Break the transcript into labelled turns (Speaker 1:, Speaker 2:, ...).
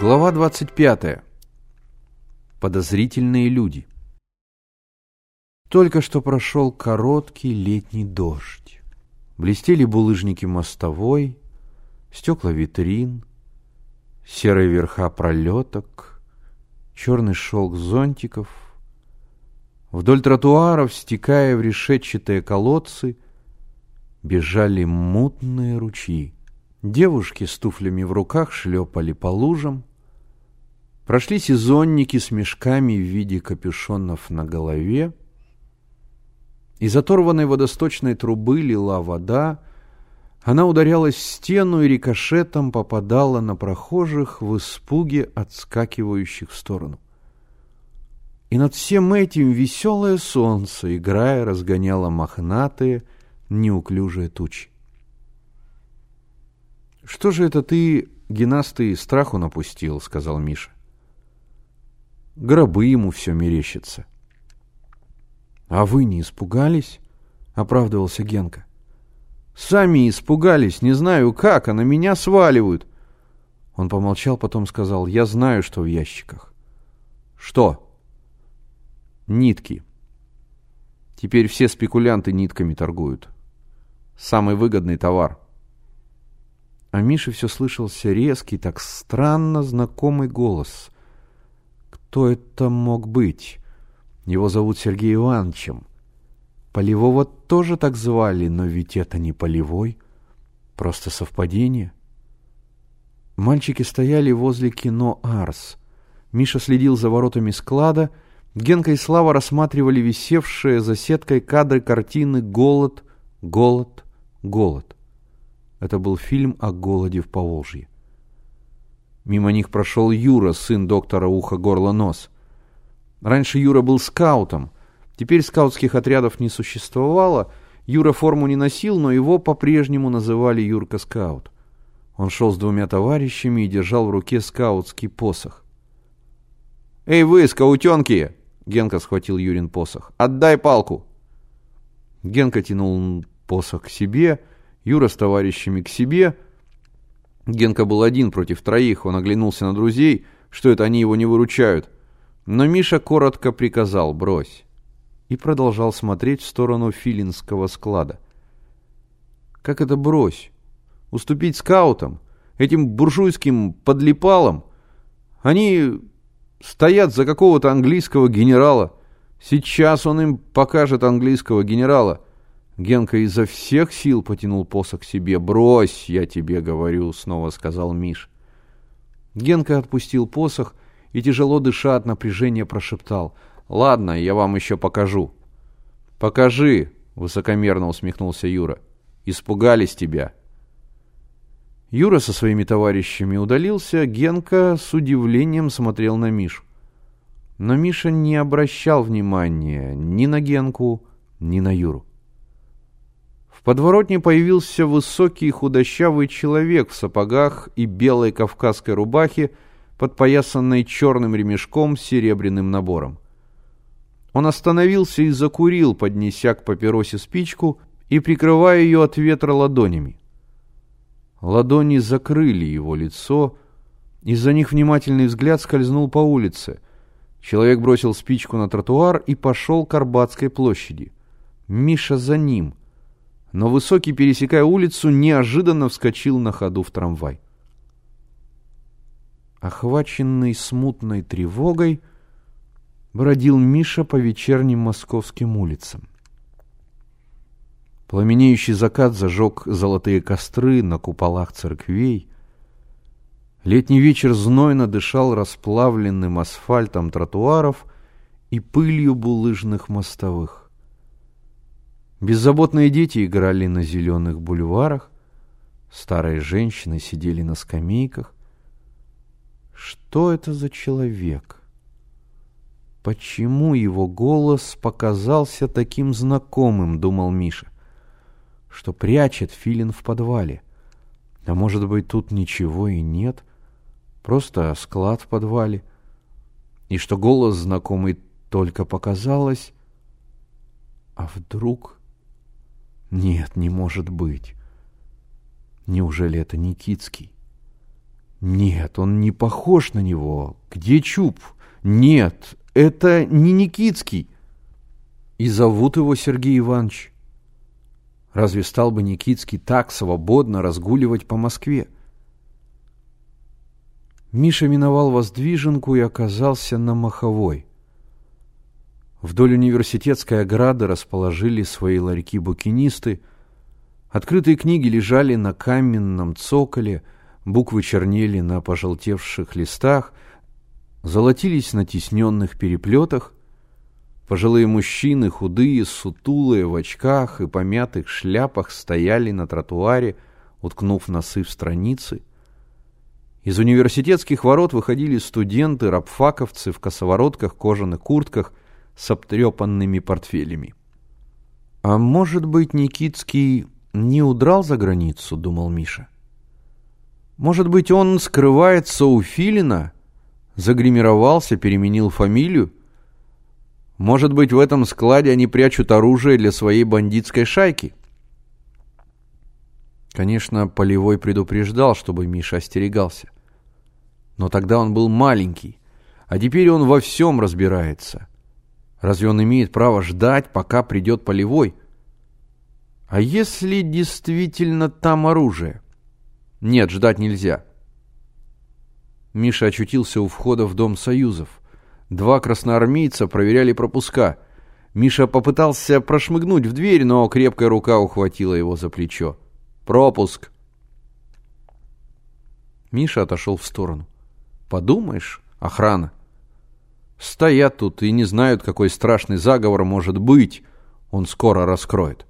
Speaker 1: Глава 25. Подозрительные люди. Только что прошел короткий летний дождь. Блестели булыжники мостовой, стекла витрин, серые верха пролеток, черный шелк зонтиков. Вдоль тротуаров, стекая в решетчатые колодцы, бежали мутные ручьи. Девушки с туфлями в руках шлепали по лужам. Прошли сезонники с мешками в виде капюшонов на голове. Из оторванной водосточной трубы лила вода. Она ударялась в стену и рикошетом попадала на прохожих в испуге, отскакивающих в сторону. И над всем этим веселое солнце, играя, разгоняло мохнатые, неуклюжие тучи. «Что же это ты, генастый, страху напустил?» — сказал Миша. «Гробы ему все мерещится». «А вы не испугались?» — оправдывался Генка. «Сами испугались, не знаю как, а на меня сваливают». Он помолчал, потом сказал, «Я знаю, что в ящиках». «Что?» «Нитки. Теперь все спекулянты нитками торгуют. Самый выгодный товар». А Мише все слышался резкий, так странно знакомый голос. Кто это мог быть? Его зовут Сергей Ивановичем. Полевого тоже так звали, но ведь это не Полевой. Просто совпадение. Мальчики стояли возле кино «Арс». Миша следил за воротами склада. Генка и Слава рассматривали висевшие за сеткой кадры картины «Голод, голод, голод». Это был фильм о голоде в Поволжье. Мимо них прошел Юра, сын доктора ухо-горло-нос. Раньше Юра был скаутом. Теперь скаутских отрядов не существовало. Юра форму не носил, но его по-прежнему называли Юрка-скаут. Он шел с двумя товарищами и держал в руке скаутский посох. «Эй вы, скаутенки!» Генка схватил Юрин посох. «Отдай палку!» Генка тянул посох к себе Юра с товарищами к себе. Генка был один против троих, он оглянулся на друзей, что это они его не выручают. Но Миша коротко приказал «брось» и продолжал смотреть в сторону филинского склада. Как это брось? Уступить скаутам? Этим буржуйским подлипалам? Они стоят за какого-то английского генерала. Сейчас он им покажет английского генерала. Генка изо всех сил потянул посох себе. «Брось, я тебе говорю», — снова сказал Миш. Генка отпустил посох и, тяжело дыша от напряжения, прошептал. «Ладно, я вам еще покажу». «Покажи», — высокомерно усмехнулся Юра. «Испугались тебя». Юра со своими товарищами удалился, Генка с удивлением смотрел на Мишу. Но Миша не обращал внимания ни на Генку, ни на Юру. В подворотне появился высокий худощавый человек в сапогах и белой кавказской рубахе, подпоясанной черным ремешком с серебряным набором. Он остановился и закурил, поднеся к папиросе спичку и прикрывая ее от ветра ладонями. Ладони закрыли его лицо, и за них внимательный взгляд скользнул по улице. Человек бросил спичку на тротуар и пошел к Арбатской площади. Миша за ним — но Высокий, пересекая улицу, неожиданно вскочил на ходу в трамвай. Охваченный смутной тревогой, бродил Миша по вечерним московским улицам. Пламенеющий закат зажег золотые костры на куполах церквей. Летний вечер знойно дышал расплавленным асфальтом тротуаров и пылью булыжных мостовых. Беззаботные дети играли на зеленых бульварах, старые женщины сидели на скамейках. Что это за человек? Почему его голос показался таким знакомым, думал Миша, что прячет филин в подвале? А может быть, тут ничего и нет, просто склад в подвале, и что голос знакомый только показалось, а вдруг... Нет, не может быть. Неужели это Никитский? Нет, он не похож на него. Где Чуб? Нет, это не Никитский. И зовут его Сергей Иванович. Разве стал бы Никитский так свободно разгуливать по Москве? Миша миновал воздвиженку и оказался на Маховой. Вдоль университетской ограды расположили свои ларьки букинисты. Открытые книги лежали на каменном цоколе, буквы чернели на пожелтевших листах, золотились на тисненных переплетах. Пожилые мужчины, худые, сутулые, в очках и помятых шляпах стояли на тротуаре, уткнув носы в страницы. Из университетских ворот выходили студенты, рабфаковцы в косоворотках, кожаных куртках с обтрепанными портфелями. «А может быть, Никитский не удрал за границу?» — думал Миша. «Может быть, он скрывается у Филина, загримировался, переменил фамилию? Может быть, в этом складе они прячут оружие для своей бандитской шайки? Конечно, Полевой предупреждал, чтобы Миша остерегался. Но тогда он был маленький, а теперь он во всем разбирается. Разве он имеет право ждать, пока придет Полевой? А если действительно там оружие? Нет, ждать нельзя. Миша очутился у входа в Дом Союзов. Два красноармейца проверяли пропуска. Миша попытался прошмыгнуть в дверь, но крепкая рука ухватила его за плечо. «Пропуск!» Миша отошел в сторону. «Подумаешь, охрана!» Стоят тут и не знают, какой страшный заговор может быть. Он скоро раскроет.